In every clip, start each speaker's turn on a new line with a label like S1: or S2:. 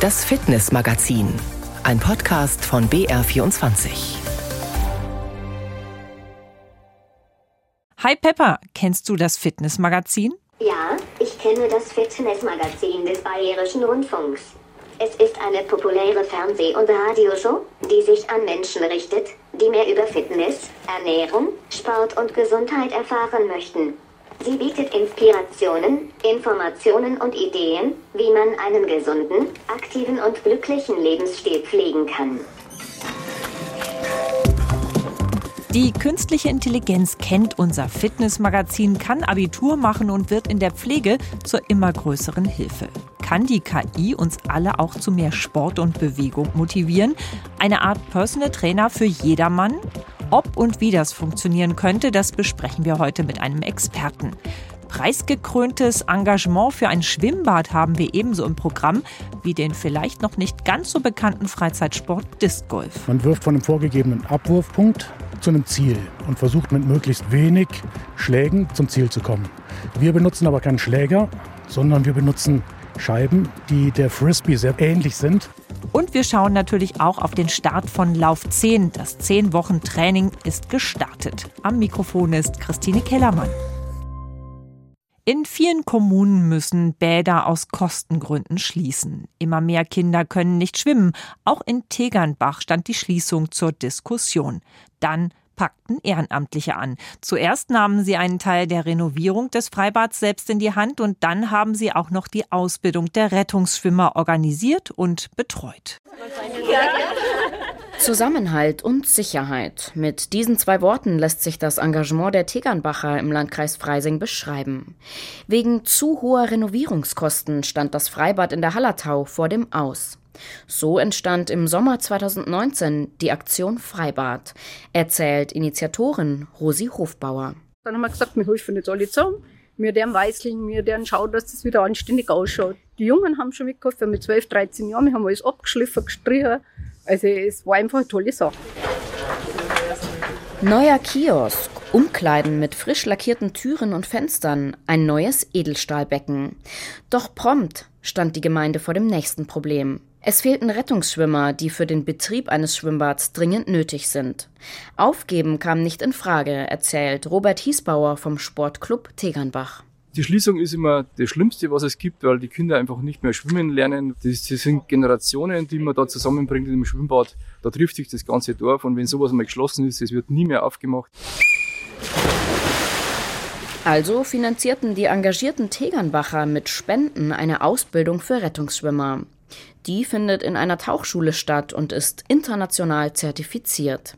S1: Das Fitnessmagazin, ein Podcast von BR24.
S2: Hi Pepper, kennst du das Fitnessmagazin?
S3: Ja, ich kenne das Fitnessmagazin des Bayerischen Rundfunks. Es ist eine populäre Fernseh- und Radioshow, die sich an Menschen richtet, die mehr über Fitness, Ernährung, Sport und Gesundheit erfahren möchten. Sie bietet Inspirationen, Informationen und Ideen, wie man einen gesunden, aktiven und glücklichen Lebensstil pflegen kann.
S2: Die künstliche Intelligenz kennt unser Fitnessmagazin, kann Abitur machen und wird in der Pflege zur immer größeren Hilfe. Kann die KI uns alle auch zu mehr Sport und Bewegung motivieren? Eine Art Personal Trainer für jedermann? Ob und wie das funktionieren könnte, das besprechen wir heute mit einem Experten. Preisgekröntes Engagement für ein Schwimmbad haben wir ebenso im Programm wie den vielleicht noch nicht ganz so bekannten Freizeitsport Disc Golf.
S4: Man wirft von einem vorgegebenen Abwurfpunkt zu einem Ziel und versucht mit möglichst wenig Schlägen zum Ziel zu kommen. Wir benutzen aber keinen Schläger, sondern wir benutzen Scheiben, die der Frisbee sehr ähnlich sind.
S2: Und wir schauen natürlich auch auf den Start von Lauf 10. Das 10 Wochen Training ist gestartet. Am Mikrofon ist Christine Kellermann. In vielen Kommunen müssen Bäder aus Kostengründen schließen. Immer mehr Kinder können nicht schwimmen. Auch in Tegernbach stand die Schließung zur Diskussion. Dann packten Ehrenamtliche an. Zuerst nahmen sie einen Teil der Renovierung des Freibads selbst in die Hand und dann haben sie auch noch die Ausbildung der Rettungsschwimmer organisiert und betreut.
S5: Zusammenhalt und Sicherheit. Mit diesen zwei Worten lässt sich das Engagement der Tegernbacher im Landkreis Freising beschreiben. Wegen zu hoher Renovierungskosten stand das Freibad in der Hallertau vor dem Aus. So entstand im Sommer 2019 die Aktion Freibad, erzählt Initiatorin Rosi Hofbauer.
S6: Dann haben wir gesagt, wir helfen jetzt alle zusammen. Wir deren weißeln, wir deren schauen, dass das wieder anständig ausschaut. Die Jungen haben schon mitgeholfen, mit 12, 13 Jahren, wir haben alles abgeschliffen, gestrichen. Also es war einfach eine tolle Sache.
S5: Neuer Kiosk, Umkleiden mit frisch lackierten Türen und Fenstern, ein neues Edelstahlbecken. Doch prompt stand die Gemeinde vor dem nächsten Problem. Es fehlten Rettungsschwimmer, die für den Betrieb eines Schwimmbads dringend nötig sind. Aufgeben kam nicht in Frage, erzählt Robert Hiesbauer vom Sportclub Tegernbach.
S7: Die Schließung ist immer das Schlimmste, was es gibt, weil die Kinder einfach nicht mehr schwimmen lernen. Das, das sind Generationen, die man da zusammenbringt in dem Schwimmbad. Da trifft sich das ganze Dorf und wenn sowas mal geschlossen ist, es wird nie mehr aufgemacht.
S5: Also finanzierten die engagierten Tegernbacher mit Spenden eine Ausbildung für Rettungsschwimmer. Die findet in einer Tauchschule statt und ist international zertifiziert.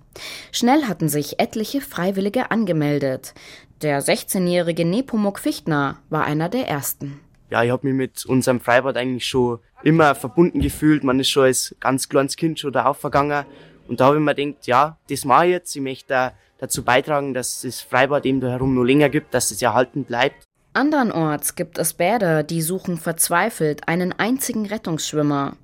S5: Schnell hatten sich etliche Freiwillige angemeldet. Der 16-jährige Nepomuk Fichtner war einer der ersten.
S8: Ja, ich habe mich mit unserem Freibad eigentlich schon immer verbunden gefühlt. Man ist schon als ganz kleines Kind schon da aufgegangen. Und da habe ich mir gedacht, ja, das mache ich jetzt. Ich möchte dazu beitragen, dass das Freibad eben da herum noch länger gibt, dass es erhalten bleibt.
S5: Andernorts gibt es Bäder, die suchen verzweifelt einen einzigen Rettungsschwimmer.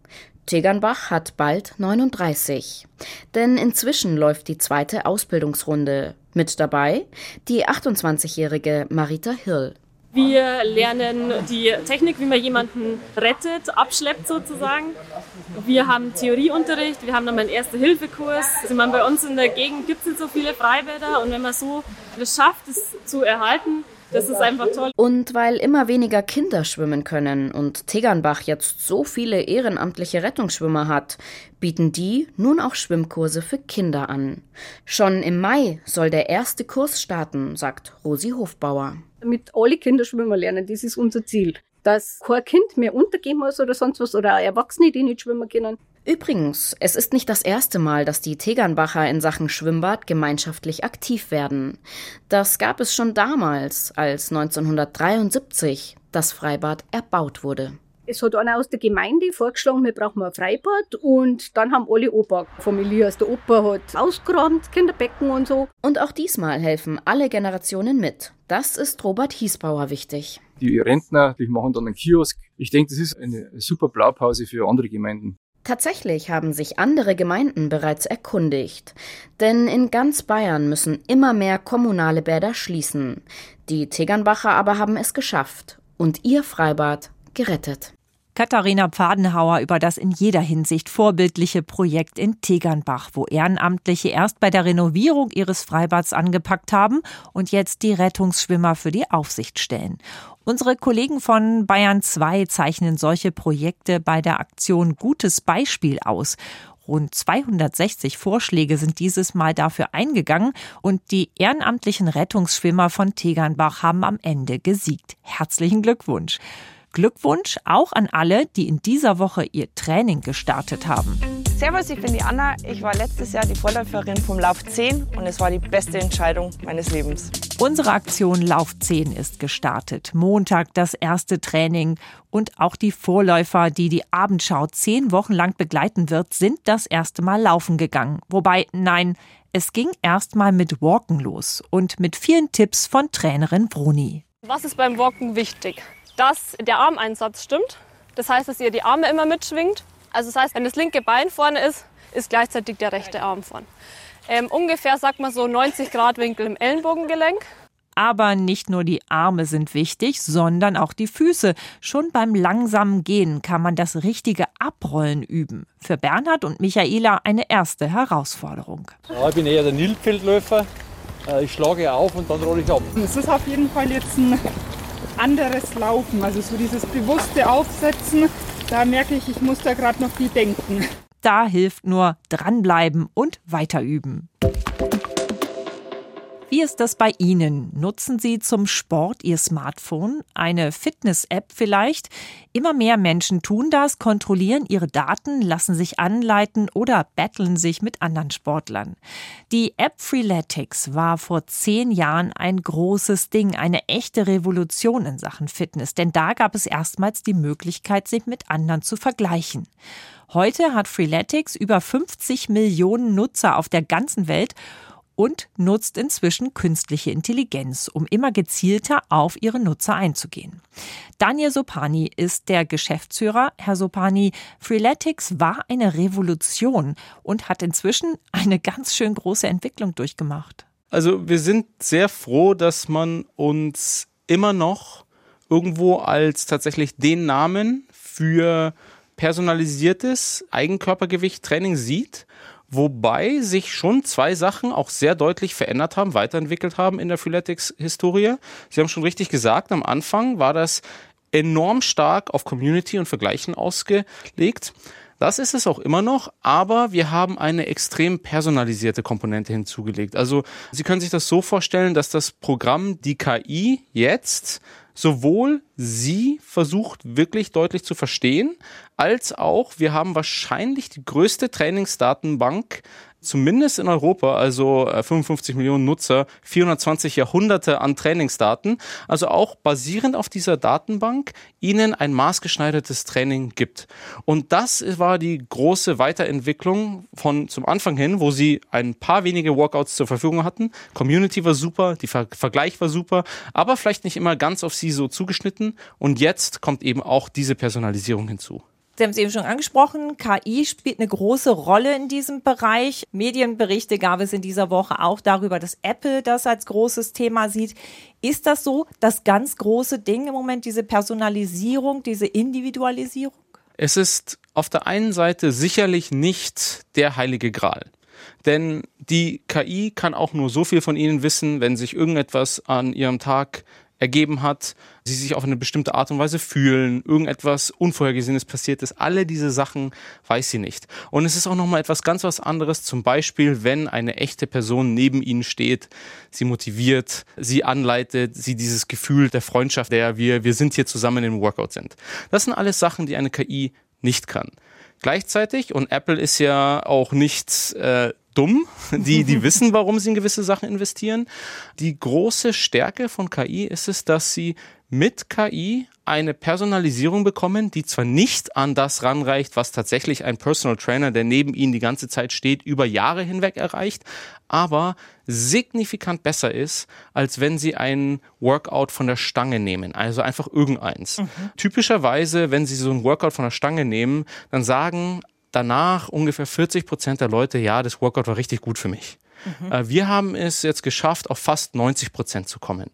S5: Tegernbach hat bald 39. Denn inzwischen läuft die zweite Ausbildungsrunde. Mit dabei die 28-jährige Marita Hill.
S9: Wir lernen die Technik, wie man jemanden rettet, abschleppt sozusagen. Wir haben Theorieunterricht, wir haben nochmal einen Erste-Hilfe-Kurs. Also bei uns in der Gegend gibt es nicht so viele Freibäder und wenn man so es schafft, es zu erhalten, das ist einfach toll.
S5: Und weil immer weniger Kinder schwimmen können und Tegernbach jetzt so viele ehrenamtliche Rettungsschwimmer hat, bieten die nun auch Schwimmkurse für Kinder an. Schon im Mai soll der erste Kurs starten, sagt Rosi Hofbauer.
S6: Mit alle Kinder schwimmen lernen, das ist unser Ziel. Dass kein Kind mehr untergehen muss oder sonst was oder auch Erwachsene, die nicht schwimmen können.
S5: Übrigens, es ist nicht das erste Mal, dass die Tegernbacher in Sachen Schwimmbad gemeinschaftlich aktiv werden. Das gab es schon damals, als 1973 das Freibad erbaut wurde.
S6: Es hat einer aus der Gemeinde vorgeschlagen, wir brauchen ein Freibad und dann haben alle Opa Familie, also der Opa hat ausgeräumt, Kinderbecken und so.
S5: Und auch diesmal helfen alle Generationen mit. Das ist Robert Hiesbauer wichtig.
S7: Die Rentner, die machen dann einen Kiosk. Ich denke, das ist eine super Blaupause für andere Gemeinden.
S5: Tatsächlich haben sich andere Gemeinden bereits erkundigt. Denn in ganz Bayern müssen immer mehr kommunale Bäder schließen. Die Tegernbacher aber haben es geschafft und ihr Freibad gerettet.
S2: Katharina Pfadenhauer über das in jeder Hinsicht vorbildliche Projekt in Tegernbach, wo Ehrenamtliche erst bei der Renovierung ihres Freibads angepackt haben und jetzt die Rettungsschwimmer für die Aufsicht stellen. Unsere Kollegen von Bayern 2 zeichnen solche Projekte bei der Aktion Gutes Beispiel aus. Rund 260 Vorschläge sind dieses Mal dafür eingegangen und die ehrenamtlichen Rettungsschwimmer von Tegernbach haben am Ende gesiegt. Herzlichen Glückwunsch. Glückwunsch auch an alle, die in dieser Woche ihr Training gestartet haben.
S10: Servus, ich bin die Anna. Ich war letztes Jahr die Vorläuferin vom Lauf 10 und es war die beste Entscheidung meines Lebens.
S2: Unsere Aktion Lauf 10 ist gestartet. Montag das erste Training und auch die Vorläufer, die die Abendschau zehn Wochen lang begleiten wird, sind das erste Mal laufen gegangen. Wobei, nein, es ging erst mal mit Walken los und mit vielen Tipps von Trainerin Bruni.
S9: Was ist beim Walken wichtig? Dass der Armeinsatz stimmt. Das heißt, dass ihr die Arme immer mitschwingt. Also das heißt, wenn das linke Bein vorne ist, ist gleichzeitig der rechte Arm vorne. Ähm, ungefähr sagt man so 90 Grad Winkel im Ellenbogengelenk.
S2: Aber nicht nur die Arme sind wichtig, sondern auch die Füße. Schon beim langsamen Gehen kann man das richtige Abrollen üben. Für Bernhard und Michaela eine erste Herausforderung.
S11: Ja, ich bin eher der Nilpfeldläufer. Äh, ich schlage auf und dann rolle ich ab.
S12: Es ist auf jeden Fall jetzt ein anderes Laufen, also so dieses bewusste Aufsetzen, da merke ich, ich muss da gerade noch viel denken.
S2: Da hilft nur dranbleiben und weiterüben. Wie ist das bei Ihnen? Nutzen Sie zum Sport Ihr Smartphone? Eine Fitness-App vielleicht? Immer mehr Menschen tun das, kontrollieren ihre Daten, lassen sich anleiten oder battlen sich mit anderen Sportlern. Die App Freeletics war vor zehn Jahren ein großes Ding, eine echte Revolution in Sachen Fitness, denn da gab es erstmals die Möglichkeit, sich mit anderen zu vergleichen. Heute hat Freeletics über 50 Millionen Nutzer auf der ganzen Welt und nutzt inzwischen künstliche Intelligenz, um immer gezielter auf ihre Nutzer einzugehen. Daniel Sopani ist der Geschäftsführer. Herr Sopani, Freeletics war eine Revolution und hat inzwischen eine ganz schön große Entwicklung durchgemacht.
S13: Also wir sind sehr froh, dass man uns immer noch irgendwo als tatsächlich den Namen für personalisiertes Eigenkörpergewicht-Training sieht wobei sich schon zwei Sachen auch sehr deutlich verändert haben, weiterentwickelt haben in der Freeletics-Historie. Sie haben schon richtig gesagt, am Anfang war das enorm stark auf Community und Vergleichen ausgelegt. Das ist es auch immer noch, aber wir haben eine extrem personalisierte Komponente hinzugelegt. Also Sie können sich das so vorstellen, dass das Programm, die KI jetzt sowohl sie versucht wirklich deutlich zu verstehen, als auch wir haben wahrscheinlich die größte Trainingsdatenbank zumindest in Europa, also 55 äh, Millionen Nutzer, 420 Jahrhunderte an Trainingsdaten, also auch basierend auf dieser Datenbank ihnen ein maßgeschneidertes Training gibt. Und das war die große Weiterentwicklung von zum Anfang hin, wo sie ein paar wenige Workouts zur Verfügung hatten. Community war super, die Ver Vergleich war super, aber vielleicht nicht immer ganz auf sie so zugeschnitten. Und jetzt kommt eben auch diese Personalisierung hinzu.
S2: Sie haben es eben schon angesprochen, KI spielt eine große Rolle in diesem Bereich. Medienberichte gab es in dieser Woche auch darüber, dass Apple das als großes Thema sieht. Ist das so das ganz große Ding im Moment, diese Personalisierung, diese Individualisierung?
S13: Es ist auf der einen Seite sicherlich nicht der heilige Gral. Denn die KI kann auch nur so viel von Ihnen wissen, wenn sich irgendetwas an Ihrem Tag ergeben hat, sie sich auf eine bestimmte Art und Weise fühlen, irgendetwas Unvorhergesehenes passiert ist. Alle diese Sachen weiß sie nicht. Und es ist auch nochmal etwas ganz was anderes, zum Beispiel, wenn eine echte Person neben ihnen steht, sie motiviert, sie anleitet, sie dieses Gefühl der Freundschaft, der wir, wir sind hier zusammen im Workout sind. Das sind alles Sachen, die eine KI nicht kann. Gleichzeitig, und Apple ist ja auch nicht äh, dumm, die, die wissen, warum sie in gewisse Sachen investieren. Die große Stärke von KI ist es, dass sie mit KI eine Personalisierung bekommen, die zwar nicht an das ranreicht, was tatsächlich ein Personal Trainer, der neben ihnen die ganze Zeit steht, über Jahre hinweg erreicht, aber signifikant besser ist, als wenn sie ein Workout von der Stange nehmen, also einfach irgendeins. Mhm. Typischerweise, wenn sie so ein Workout von der Stange nehmen, dann sagen danach ungefähr 40 Prozent der Leute, ja, das Workout war richtig gut für mich. Mhm. Äh, wir haben es jetzt geschafft, auf fast 90 Prozent zu kommen.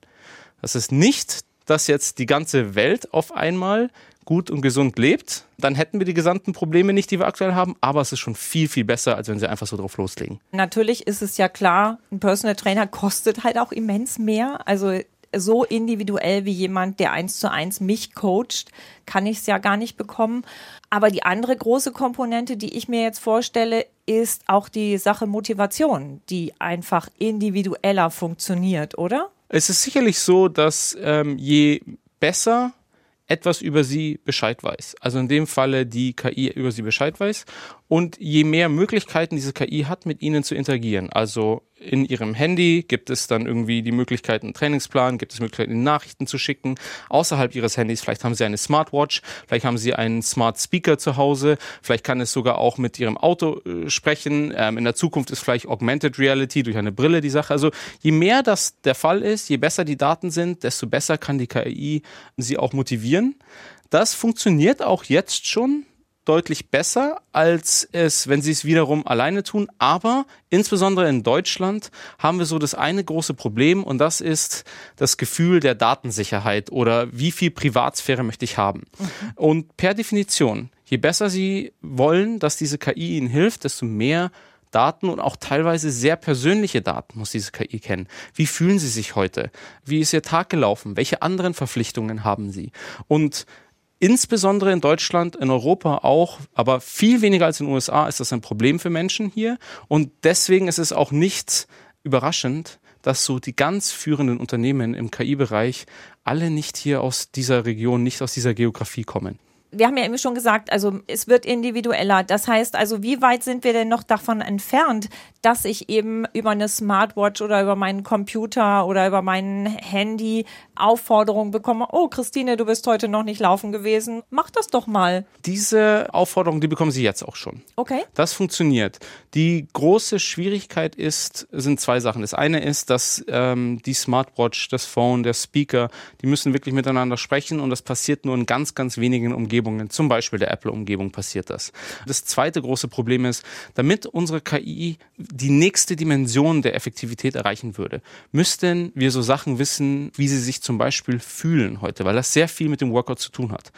S13: Das ist nicht, dass jetzt die ganze Welt auf einmal gut und gesund lebt, dann hätten wir die gesamten Probleme nicht, die wir aktuell haben. Aber es ist schon viel, viel besser, als wenn sie einfach so drauf loslegen.
S2: Natürlich ist es ja klar, ein Personal Trainer kostet halt auch immens mehr. Also so individuell wie jemand, der eins zu eins mich coacht, kann ich es ja gar nicht bekommen. Aber die andere große Komponente, die ich mir jetzt vorstelle, ist auch die Sache Motivation, die einfach individueller funktioniert, oder?
S13: Es ist sicherlich so, dass ähm, je besser etwas über sie Bescheid weiß. Also in dem Falle die KI über sie Bescheid weiß. Und je mehr Möglichkeiten diese KI hat, mit ihnen zu interagieren, also in ihrem Handy gibt es dann irgendwie die Möglichkeit, einen Trainingsplan, gibt es Möglichkeiten, Nachrichten zu schicken. Außerhalb ihres Handys, vielleicht haben sie eine Smartwatch, vielleicht haben sie einen Smart Speaker zu Hause, vielleicht kann es sogar auch mit ihrem Auto äh, sprechen. Ähm, in der Zukunft ist vielleicht Augmented Reality durch eine Brille die Sache. Also je mehr das der Fall ist, je besser die Daten sind, desto besser kann die KI sie auch motivieren. Das funktioniert auch jetzt schon deutlich besser, als es, wenn sie es wiederum alleine tun. Aber insbesondere in Deutschland haben wir so das eine große Problem und das ist das Gefühl der Datensicherheit oder wie viel Privatsphäre möchte ich haben. Mhm. Und per Definition, je besser Sie wollen, dass diese KI Ihnen hilft, desto mehr Daten und auch teilweise sehr persönliche Daten muss diese KI kennen. Wie fühlen Sie sich heute? Wie ist Ihr Tag gelaufen? Welche anderen Verpflichtungen haben Sie? Und Insbesondere in Deutschland, in Europa auch, aber viel weniger als in den USA ist das ein Problem für Menschen hier. Und deswegen ist es auch nicht überraschend, dass so die ganz führenden Unternehmen im KI-Bereich alle nicht hier aus dieser Region, nicht aus dieser Geografie kommen
S2: wir haben ja eben schon gesagt, also es wird individueller. Das heißt also, wie weit sind wir denn noch davon entfernt, dass ich eben über eine Smartwatch oder über meinen Computer oder über mein Handy Aufforderungen bekomme, oh Christine, du bist heute noch nicht laufen gewesen, mach das doch mal.
S13: Diese Aufforderung, die bekommen Sie jetzt auch schon.
S2: Okay.
S13: Das funktioniert. Die große Schwierigkeit ist, sind zwei Sachen. Das eine ist, dass ähm, die Smartwatch, das Phone, der Speaker, die müssen wirklich miteinander sprechen und das passiert nur in ganz, ganz wenigen Umgebungen. Zum Beispiel der Apple-Umgebung passiert das. Das zweite große Problem ist, damit unsere KI die nächste Dimension der Effektivität erreichen würde, müssten wir so Sachen wissen, wie sie sich zum Beispiel fühlen heute, weil das sehr viel mit dem Workout zu tun hat.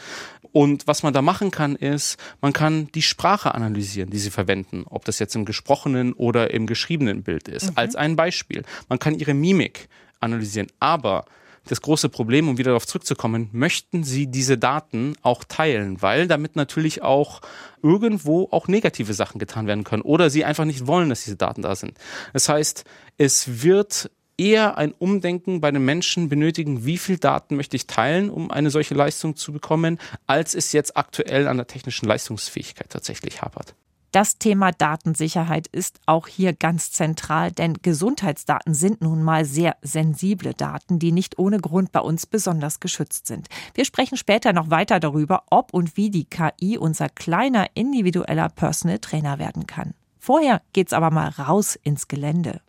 S13: Und was man da machen kann, ist, man kann die Sprache analysieren, die sie verwenden, ob das jetzt im gesprochenen oder im geschriebenen Bild ist. Mhm. Als ein Beispiel. Man kann ihre Mimik analysieren. Aber das große Problem, um wieder darauf zurückzukommen, möchten Sie diese Daten auch teilen, weil damit natürlich auch irgendwo auch negative Sachen getan werden können oder Sie einfach nicht wollen, dass diese Daten da sind. Das heißt, es wird eher ein Umdenken bei den Menschen benötigen, wie viel Daten möchte ich teilen, um eine solche Leistung zu bekommen, als es jetzt aktuell an der technischen Leistungsfähigkeit tatsächlich hapert.
S2: Das Thema Datensicherheit ist auch hier ganz zentral, denn Gesundheitsdaten sind nun mal sehr sensible Daten, die nicht ohne Grund bei uns besonders geschützt sind. Wir sprechen später noch weiter darüber, ob und wie die KI unser kleiner individueller Personal Trainer werden kann. Vorher geht's aber mal raus ins Gelände.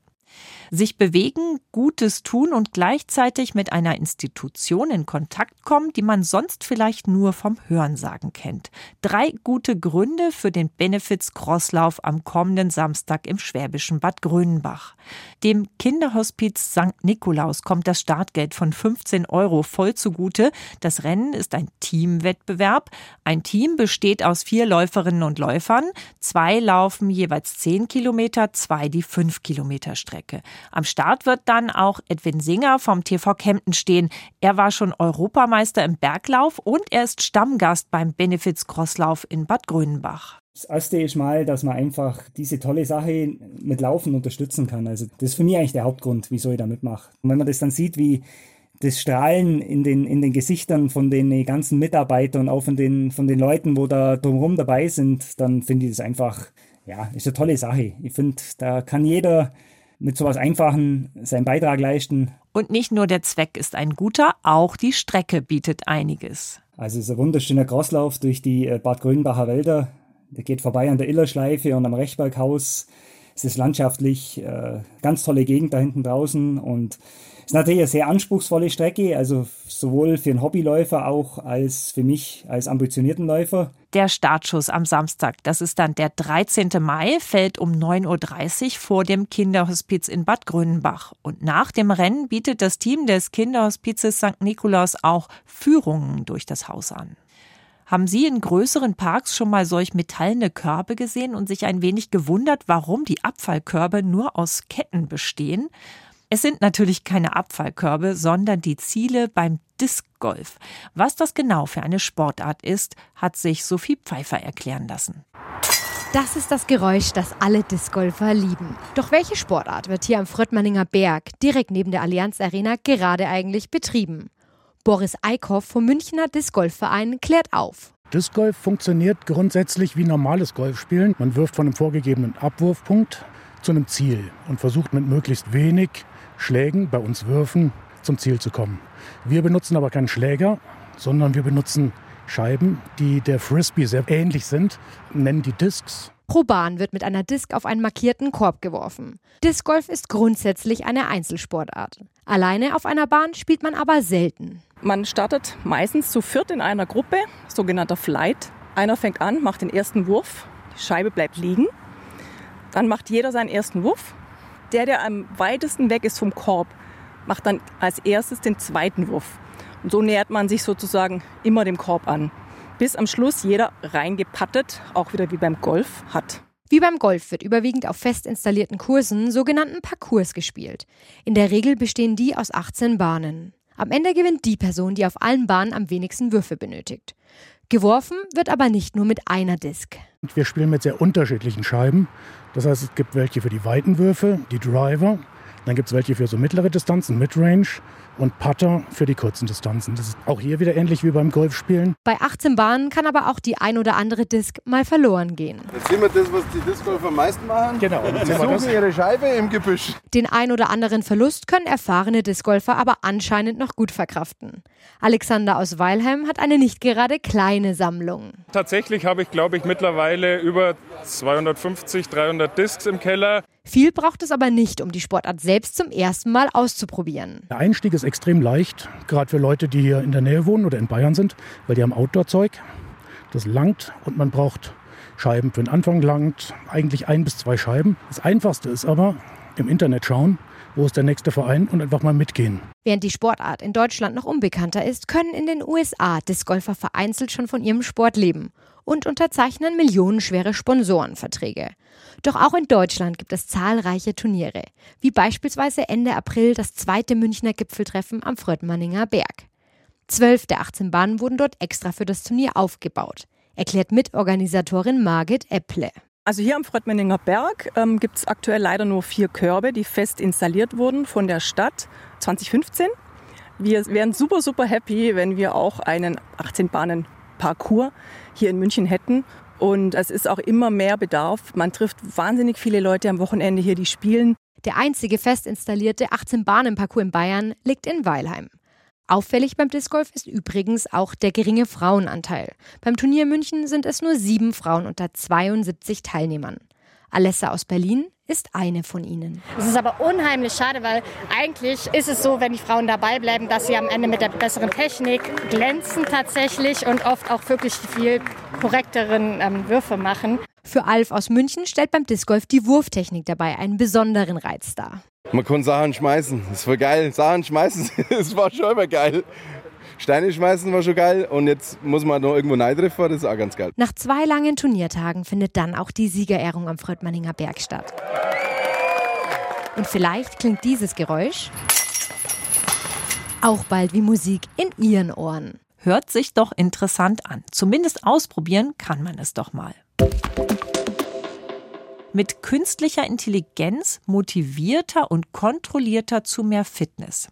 S2: Sich bewegen, Gutes tun und gleichzeitig mit einer Institution in Kontakt kommen, die man sonst vielleicht nur vom Hörensagen kennt. Drei gute Gründe für den Benefits Crosslauf am kommenden Samstag im schwäbischen Bad Grönenbach. Dem Kinderhospiz St. Nikolaus kommt das Startgeld von 15 Euro voll zugute. Das Rennen ist ein Teamwettbewerb. Ein Team besteht aus vier Läuferinnen und Läufern. Zwei laufen jeweils 10 Kilometer, zwei die 5 Kilometer Strecke. Am Start wird dann auch Edwin Singer vom TV Kempten stehen. Er war schon Europameister im Berglauf und er ist Stammgast beim Benefits Crosslauf in Bad Grünenbach.
S14: Das erste ist mal, dass man einfach diese tolle Sache mit Laufen unterstützen kann. Also das ist für mich eigentlich der Hauptgrund, wieso ich da mitmache. Und wenn man das dann sieht, wie das Strahlen in den, in den Gesichtern von den ganzen Mitarbeitern und auch von den, von den Leuten, wo da drumherum dabei sind, dann finde ich das einfach, ja, ist eine tolle Sache. Ich finde, da kann jeder mit sowas Einfachen seinen Beitrag leisten.
S2: Und nicht nur der Zweck ist ein guter, auch die Strecke bietet einiges.
S14: Also es ist ein wunderschöner Crosslauf durch die äh, Bad Grünbacher Wälder. Der geht vorbei an der Illerschleife und am Rechberghaus. Es ist landschaftlich äh, ganz tolle Gegend da hinten draußen und ist natürlich eine sehr anspruchsvolle Strecke, also sowohl für einen Hobbyläufer auch als für mich als ambitionierten Läufer.
S2: Der Startschuss am Samstag, das ist dann der 13. Mai, fällt um 9.30 Uhr vor dem Kinderhospiz in Bad Grünenbach. Und nach dem Rennen bietet das Team des Kinderhospizes St. Nikolaus auch Führungen durch das Haus an. Haben Sie in größeren Parks schon mal solch metallene Körbe gesehen und sich ein wenig gewundert, warum die Abfallkörbe nur aus Ketten bestehen? Es sind natürlich keine Abfallkörbe, sondern die Ziele beim Disc Golf. Was das genau für eine Sportart ist, hat sich Sophie Pfeiffer erklären lassen.
S15: Das ist das Geräusch, das alle Discgolfer lieben. Doch welche Sportart wird hier am Fröttmanninger Berg, direkt neben der Allianz Arena, gerade eigentlich betrieben? Boris Eickhoff vom Münchner Discgolfverein klärt auf.
S4: Disc Golf funktioniert grundsätzlich wie normales Golfspielen. Man wirft von einem vorgegebenen Abwurfpunkt zu einem Ziel und versucht mit möglichst wenig Schlägen, bei uns Würfen, zum Ziel zu kommen. Wir benutzen aber keinen Schläger, sondern wir benutzen Scheiben, die der Frisbee sehr ähnlich sind, nennen die Discs.
S15: Pro Bahn wird mit einer Disc auf einen markierten Korb geworfen. Discgolf ist grundsätzlich eine Einzelsportart. Alleine auf einer Bahn spielt man aber selten.
S16: Man startet meistens zu viert in einer Gruppe, sogenannter Flight. Einer fängt an, macht den ersten Wurf, die Scheibe bleibt liegen. Dann macht jeder seinen ersten Wurf. Der, der am weitesten weg ist vom Korb, macht dann als erstes den zweiten Wurf. Und so nähert man sich sozusagen immer dem Korb an, bis am Schluss jeder reingepattet, auch wieder wie beim Golf, hat.
S15: Wie beim Golf wird überwiegend auf fest installierten Kursen, sogenannten Parcours, gespielt. In der Regel bestehen die aus 18 Bahnen. Am Ende gewinnt die Person, die auf allen Bahnen am wenigsten Würfe benötigt. Geworfen wird aber nicht nur mit einer Disc.
S4: Wir spielen mit sehr unterschiedlichen Scheiben. Das heißt, es gibt welche für die weiten Würfe, die Driver, dann gibt es welche für so mittlere Distanzen, Midrange und Putter für die kurzen Distanzen. Das ist auch hier wieder ähnlich wie beim Golfspielen.
S15: Bei 18 Bahnen kann aber auch die ein oder andere Disc mal verloren gehen.
S17: Jetzt sehen wir das, was die Discgolfer am meisten machen.
S4: Genau.
S17: Sie suchen ihre Scheibe im Gebüsch.
S15: Den ein oder anderen Verlust können erfahrene Discgolfer aber anscheinend noch gut verkraften. Alexander aus Weilheim hat eine nicht gerade kleine Sammlung.
S18: Tatsächlich habe ich, glaube ich, mittlerweile über 250, 300 Discs im Keller.
S15: Viel braucht es aber nicht, um die Sportart selbst zum ersten Mal auszuprobieren.
S4: Der Einstieg ist extrem leicht, gerade für Leute, die hier in der Nähe wohnen oder in Bayern sind, weil die haben Outdoor-Zeug. Das langt und man braucht Scheiben. Für den Anfang langt eigentlich ein bis zwei Scheiben. Das Einfachste ist aber im Internet schauen, wo ist der nächste Verein und einfach mal mitgehen.
S15: Während die Sportart in Deutschland noch unbekannter ist, können in den USA Discgolfer vereinzelt schon von ihrem Sport leben und unterzeichnen millionenschwere Sponsorenverträge. Doch auch in Deutschland gibt es zahlreiche Turniere, wie beispielsweise Ende April das zweite Münchner Gipfeltreffen am Fröttmanninger Berg. Zwölf der 18 Bahnen wurden dort extra für das Turnier aufgebaut, erklärt Mitorganisatorin Margit Epple.
S16: Also hier am Fröttmanninger Berg ähm, gibt es aktuell leider nur vier Körbe, die fest installiert wurden von der Stadt 2015. Wir wären super, super happy, wenn wir auch einen 18-Bahnen-Parcours hier in München hätten. Und es ist auch immer mehr Bedarf. Man trifft wahnsinnig viele Leute am Wochenende hier, die spielen.
S15: Der einzige fest installierte 18-Bahnen-Parcours in Bayern liegt in Weilheim. Auffällig beim Disc Golf ist übrigens auch der geringe Frauenanteil. Beim Turnier München sind es nur sieben Frauen unter 72 Teilnehmern. Alessa aus Berlin ist eine von ihnen.
S19: Es ist aber unheimlich schade, weil eigentlich ist es so, wenn die Frauen dabei bleiben, dass sie am Ende mit der besseren Technik glänzen tatsächlich und oft auch wirklich viel korrekteren ähm, Würfe machen.
S15: Für Alf aus München stellt beim Disc Golf die Wurftechnik dabei einen besonderen Reiz dar.
S17: Man kann Sachen schmeißen. Das war geil. Sachen schmeißen, das war schon immer geil. Steine schmeißen war schon geil und jetzt muss man noch irgendwo treffen, das ist auch ganz geil.
S15: Nach zwei langen Turniertagen findet dann auch die Siegerehrung am Fröttmanninger Berg statt. Und vielleicht klingt dieses Geräusch auch bald wie Musik in Ihren Ohren.
S2: Hört sich doch interessant an. Zumindest ausprobieren kann man es doch mal. Mit künstlicher Intelligenz motivierter und kontrollierter zu mehr Fitness.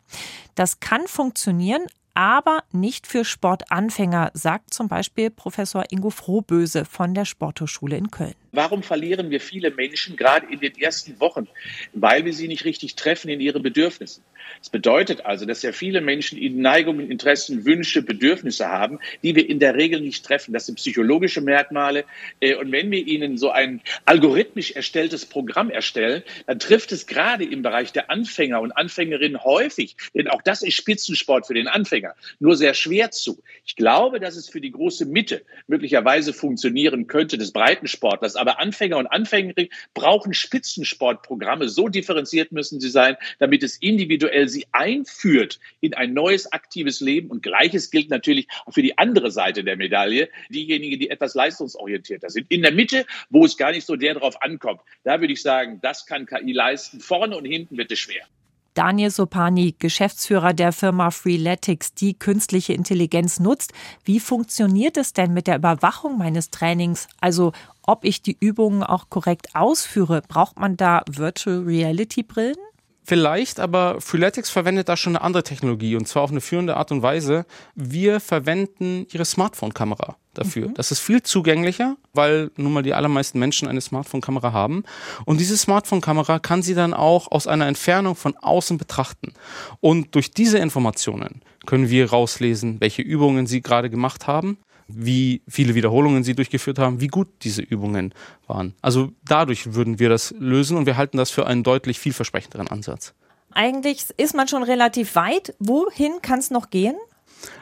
S2: Das kann funktionieren, aber nicht für Sportanfänger, sagt zum Beispiel Professor Ingo Frohböse von der Sporthochschule in Köln.
S20: Warum verlieren wir viele Menschen gerade in den ersten Wochen? Weil wir sie nicht richtig treffen in ihren Bedürfnissen. Das bedeutet also, dass ja viele Menschen Neigungen, Interessen, Wünsche, Bedürfnisse haben, die wir in der Regel nicht treffen. Das sind psychologische Merkmale. Äh, und wenn wir ihnen so ein algorithmisch erstelltes Programm erstellen, dann trifft es gerade im Bereich der Anfänger und Anfängerinnen häufig, denn auch das ist Spitzensport für den Anfänger Anfänger nur sehr schwer zu. Ich glaube, dass es für die große Mitte möglicherweise funktionieren könnte des Breitensportlers. Aber Anfänger und Anfängerinnen brauchen Spitzensportprogramme. So differenziert müssen sie sein, damit es individuell sie einführt in ein neues aktives Leben. Und Gleiches gilt natürlich auch für die andere Seite der Medaille. Diejenigen, die etwas leistungsorientierter sind. In der Mitte, wo es gar nicht so der drauf ankommt, da würde ich sagen, das kann KI leisten. Vorne und hinten wird es schwer.
S2: Daniel Sopani, Geschäftsführer der Firma Freeletics, die künstliche Intelligenz nutzt. Wie funktioniert es denn mit der Überwachung meines Trainings? Also ob ich die Übungen auch korrekt ausführe, braucht man da Virtual Reality Brillen?
S13: Vielleicht, aber Freeletics verwendet da schon eine andere Technologie und zwar auf eine führende Art und Weise. Wir verwenden ihre Smartphone-Kamera dafür. Mhm. Das ist viel zugänglicher, weil nun mal die allermeisten Menschen eine Smartphone-Kamera haben. Und diese Smartphone-Kamera kann sie dann auch aus einer Entfernung von außen betrachten. Und durch diese Informationen können wir rauslesen, welche Übungen sie gerade gemacht haben wie viele Wiederholungen sie durchgeführt haben, wie gut diese Übungen waren. Also dadurch würden wir das lösen und wir halten das für einen deutlich vielversprechenderen Ansatz.
S2: Eigentlich ist man schon relativ weit. Wohin kann es noch gehen?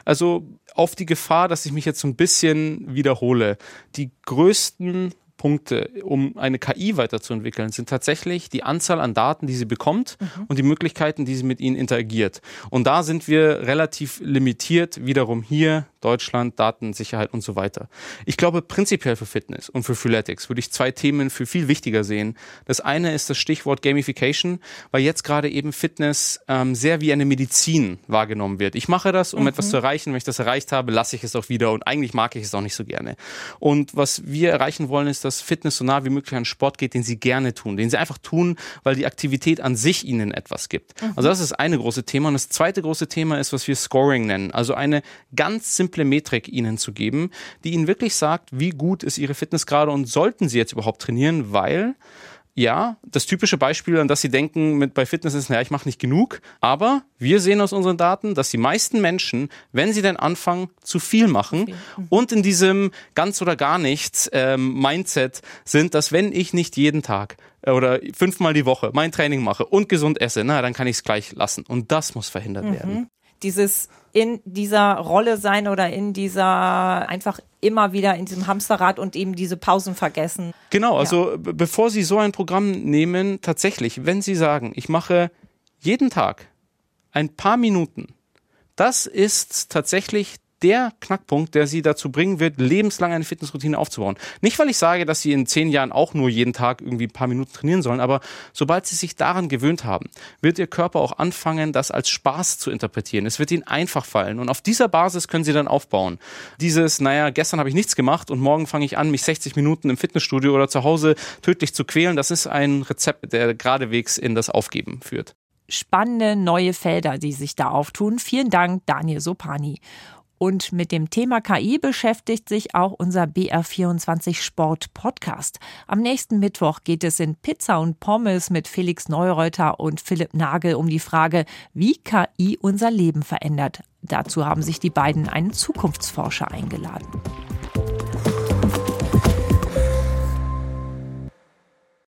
S13: Also auf die Gefahr, dass ich mich jetzt so ein bisschen wiederhole. Die größten Punkte, um eine KI weiterzuentwickeln, sind tatsächlich die Anzahl an Daten, die sie bekommt mhm. und die Möglichkeiten, die sie mit ihnen interagiert. Und da sind wir relativ limitiert, wiederum hier Deutschland, Datensicherheit und so weiter. Ich glaube, prinzipiell für Fitness und für Freeletics würde ich zwei Themen für viel wichtiger sehen. Das eine ist das Stichwort Gamification, weil jetzt gerade eben Fitness ähm, sehr wie eine Medizin wahrgenommen wird. Ich mache das, um mhm. etwas zu erreichen. Wenn ich das erreicht habe, lasse ich es auch wieder und eigentlich mag ich es auch nicht so gerne. Und was wir erreichen wollen, ist, dass Fitness so nah wie möglich an Sport geht, den sie gerne tun, den sie einfach tun, weil die Aktivität an sich ihnen etwas gibt. Mhm. Also das ist eine große Thema. Und das zweite große Thema ist, was wir Scoring nennen. Also eine ganz simple simple Metrik ihnen zu geben, die ihnen wirklich sagt, wie gut ist ihre Fitness gerade und sollten sie jetzt überhaupt trainieren, weil ja, das typische Beispiel, an das Sie denken mit bei Fitness ist, naja, ich mache nicht genug. Aber wir sehen aus unseren Daten, dass die meisten Menschen, wenn sie denn anfangen, zu viel machen mhm. und in diesem ganz oder gar nichts ähm, Mindset sind, dass wenn ich nicht jeden Tag äh, oder fünfmal die Woche mein Training mache und gesund esse, na, dann kann ich es gleich lassen. Und das muss verhindert mhm. werden
S2: dieses in dieser Rolle sein oder in dieser einfach immer wieder in diesem Hamsterrad und eben diese Pausen vergessen.
S13: Genau, also ja. bevor Sie so ein Programm nehmen, tatsächlich, wenn Sie sagen, ich mache jeden Tag ein paar Minuten, das ist tatsächlich der Knackpunkt, der sie dazu bringen wird, lebenslang eine Fitnessroutine aufzubauen. Nicht, weil ich sage, dass sie in zehn Jahren auch nur jeden Tag irgendwie ein paar Minuten trainieren sollen, aber sobald sie sich daran gewöhnt haben, wird ihr Körper auch anfangen, das als Spaß zu interpretieren. Es wird ihnen einfach fallen und auf dieser Basis können sie dann aufbauen. Dieses, naja, gestern habe ich nichts gemacht und morgen fange ich an, mich 60 Minuten im Fitnessstudio oder zu Hause tödlich zu quälen, das ist ein Rezept, der geradewegs in das Aufgeben führt
S2: spannende neue Felder, die sich da auftun. Vielen Dank, Daniel Sopani. Und mit dem Thema KI beschäftigt sich auch unser BR24 Sport Podcast. Am nächsten Mittwoch geht es in Pizza und Pommes mit Felix Neureuter und Philipp Nagel um die Frage, wie KI unser Leben verändert. Dazu haben sich die beiden einen Zukunftsforscher eingeladen.